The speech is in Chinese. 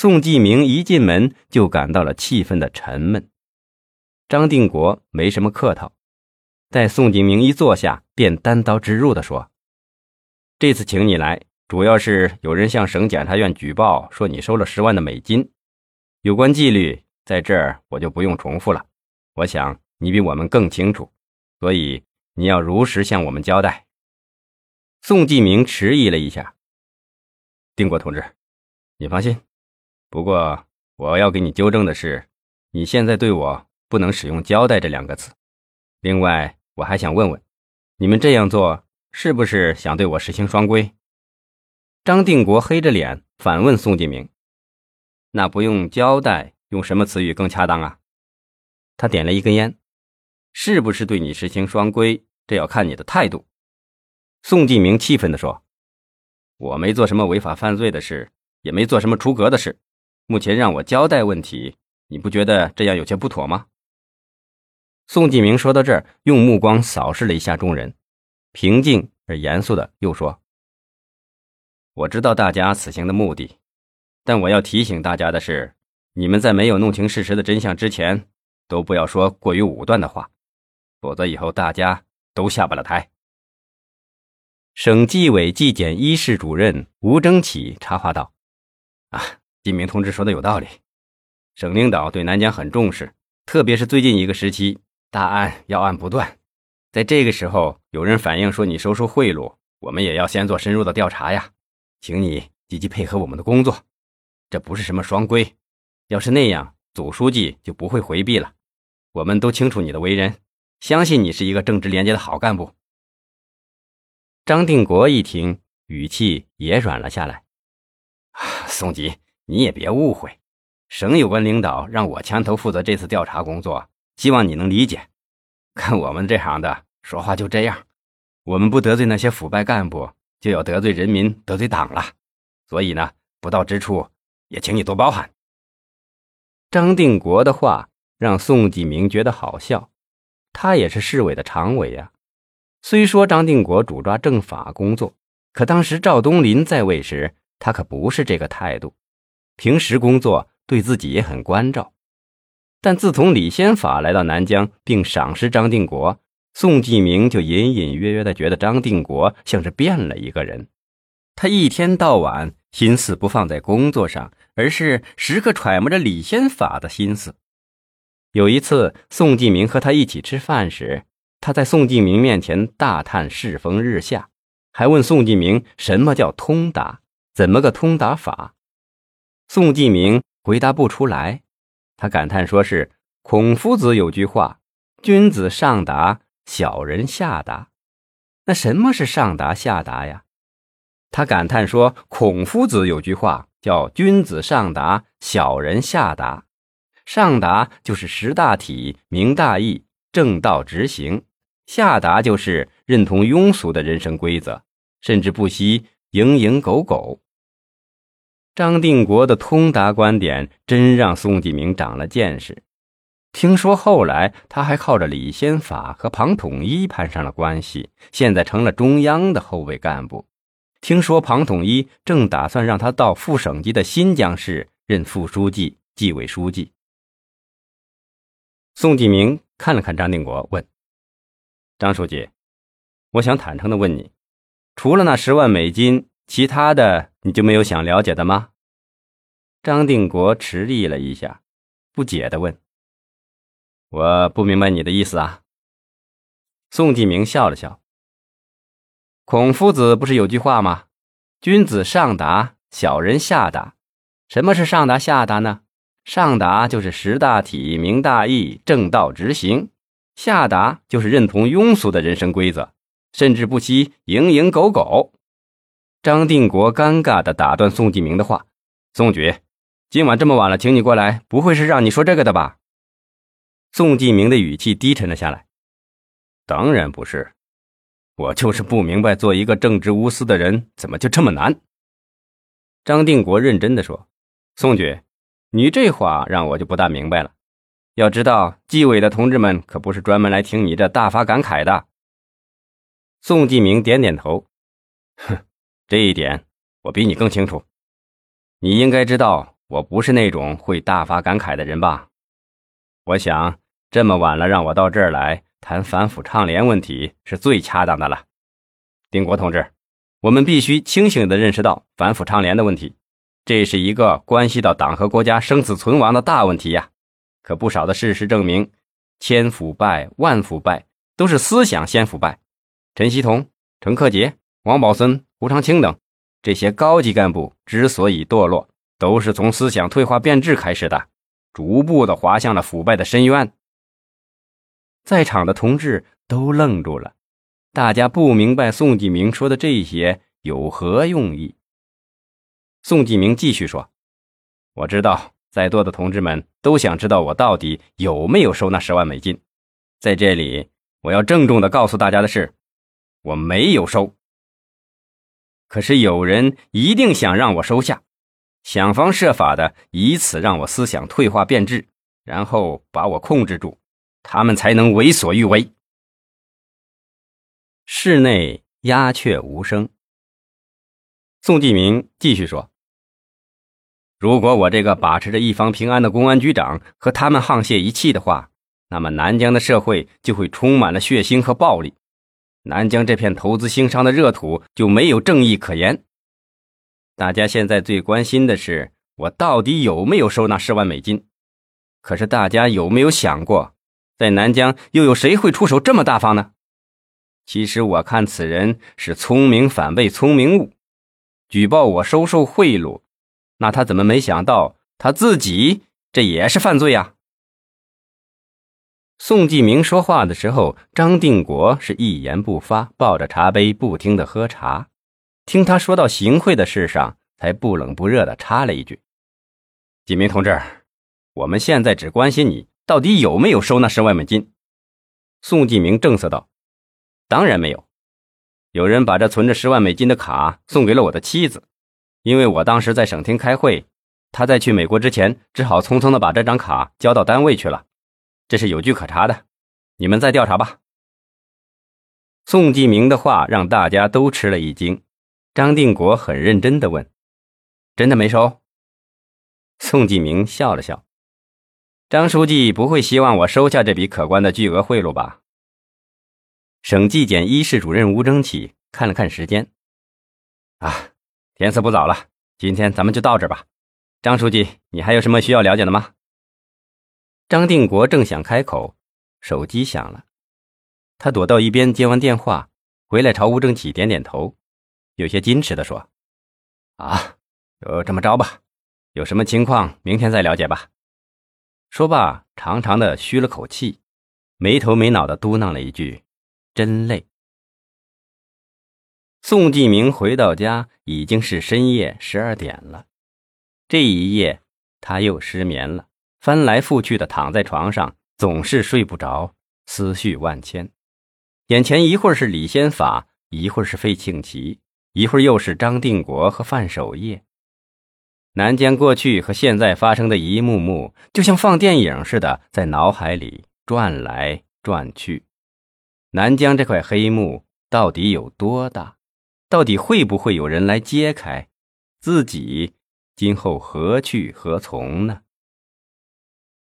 宋继明一进门就感到了气氛的沉闷。张定国没什么客套，待宋继明一坐下，便单刀直入地说：“这次请你来，主要是有人向省检察院举报说你收了十万的美金，有关纪律在这儿我就不用重复了。我想你比我们更清楚，所以你要如实向我们交代。”宋继明迟疑了一下。定国同志，你放心。不过我要给你纠正的是，你现在对我不能使用“交代”这两个词。另外，我还想问问，你们这样做是不是想对我实行双规？张定国黑着脸反问宋继明：“那不用‘交代’，用什么词语更恰当啊？”他点了一根烟，是不是对你实行双规，这要看你的态度。宋继明气愤地说。我没做什么违法犯罪的事，也没做什么出格的事。目前让我交代问题，你不觉得这样有些不妥吗？宋继明说到这儿，用目光扫视了一下众人，平静而严肃的又说：“我知道大家此行的目的，但我要提醒大家的是，你们在没有弄清事实的真相之前，都不要说过于武断的话，否则以后大家都下不了台。”省纪委纪检一室主任吴征启插话道：“啊，金明同志说的有道理，省领导对南疆很重视，特别是最近一个时期，大案要案不断。在这个时候，有人反映说你收受贿赂，我们也要先做深入的调查呀，请你积极配合我们的工作。这不是什么双规，要是那样，总书记就不会回避了。我们都清楚你的为人，相信你是一个正直廉洁的好干部。”张定国一听，语气也软了下来。啊 宋吉，你也别误会，省有关领导让我牵头负责这次调查工作，希望你能理解。看我们这行的说话就这样，我们不得罪那些腐败干部，就要得罪人民、得罪党了。所以呢，不到之处也请你多包涵。张定国的话让宋继明觉得好笑，他也是市委的常委呀。虽说张定国主抓政法工作，可当时赵东林在位时，他可不是这个态度。平时工作对自己也很关照，但自从李先法来到南疆并赏识张定国，宋继明就隐隐约约的觉得张定国像是变了一个人。他一天到晚心思不放在工作上，而是时刻揣摩着李先法的心思。有一次，宋继明和他一起吃饭时。他在宋继明面前大叹世风日下，还问宋继明什么叫通达，怎么个通达法？宋继明回答不出来。他感叹说是孔夫子有句话：“君子上达，小人下达。”那什么是上达下达呀？他感叹说孔夫子有句话叫“君子上达，小人下达”。上达就是识大体、明大义、正道直行。下达就是认同庸俗的人生规则，甚至不惜蝇营狗苟。张定国的通达观点真让宋继明长了见识。听说后来他还靠着李先法和庞统一攀上了关系，现在成了中央的后备干部。听说庞统一正打算让他到副省级的新疆市任副书记、纪委书记。宋继明看了看张定国，问。张书记，我想坦诚的问你，除了那十万美金，其他的你就没有想了解的吗？张定国迟疑了一下，不解的问：“我不明白你的意思啊。”宋继明笑了笑：“孔夫子不是有句话吗？君子上达，小人下达。什么是上达下达呢？上达就是识大体、明大义、正道直行。”下达就是认同庸俗的人生规则，甚至不惜蝇营狗苟。张定国尴尬地打断宋继明的话：“宋局，今晚这么晚了，请你过来，不会是让你说这个的吧？”宋继明的语气低沉了下来：“当然不是，我就是不明白，做一个正直无私的人，怎么就这么难？”张定国认真地说：“宋局，你这话让我就不大明白了。”要知道，纪委的同志们可不是专门来听你这大发感慨的。宋继明点点头，哼，这一点我比你更清楚。你应该知道，我不是那种会大发感慨的人吧？我想这么晚了，让我到这儿来谈反腐倡廉问题是最恰当的了。丁国同志，我们必须清醒地认识到反腐倡廉的问题，这是一个关系到党和国家生死存亡的大问题呀。可不少的事实证明，千腐败万腐败都是思想先腐败。陈锡同、陈克杰、王宝森、胡长清等这些高级干部之所以堕落，都是从思想退化变质开始的，逐步的滑向了腐败的深渊。在场的同志都愣住了。大家不明白宋继明说的这些有何用意。宋继明继续说：“我知道在座的同志们都想知道我到底有没有收那十万美金。在这里，我要郑重的告诉大家的是，我没有收。可是有人一定想让我收下，想方设法的以此让我思想退化变质，然后把我控制住，他们才能为所欲为。”室内鸦雀无声。宋继明继续说：“如果我这个把持着一方平安的公安局长和他们沆瀣一气的话，那么南疆的社会就会充满了血腥和暴力，南疆这片投资兴商的热土就没有正义可言。大家现在最关心的是我到底有没有收那十万美金。可是大家有没有想过，在南疆又有谁会出手这么大方呢？”其实我看此人是聪明反被聪明误，举报我收受贿赂，那他怎么没想到他自己这也是犯罪啊？宋继明说话的时候，张定国是一言不发，抱着茶杯不停的喝茶。听他说到行贿的事上，才不冷不热的插了一句：“继明同志，我们现在只关心你到底有没有收那十万美金。”宋继明正色道。当然没有，有人把这存着十万美金的卡送给了我的妻子，因为我当时在省厅开会，他在去美国之前只好匆匆的把这张卡交到单位去了，这是有据可查的，你们再调查吧。宋继明的话让大家都吃了一惊，张定国很认真的问：“真的没收？”宋继明笑了笑：“张书记不会希望我收下这笔可观的巨额贿赂吧？”省纪检一室主任吴征启看了看时间，啊，天色不早了，今天咱们就到这吧。张书记，你还有什么需要了解的吗？张定国正想开口，手机响了，他躲到一边接完电话，回来朝吴正启点点头，有些矜持的说：“啊，就这么着吧，有什么情况明天再了解吧。”说罢，长长的吁了口气，没头没脑的嘟囔了一句。真累。宋继明回到家已经是深夜十二点了，这一夜他又失眠了，翻来覆去的躺在床上，总是睡不着，思绪万千。眼前一会儿是李先法，一会儿是费庆奇，一会儿又是张定国和范守业。南疆过去和现在发生的一幕幕，就像放电影似的，在脑海里转来转去。南疆这块黑幕到底有多大？到底会不会有人来揭开？自己今后何去何从呢？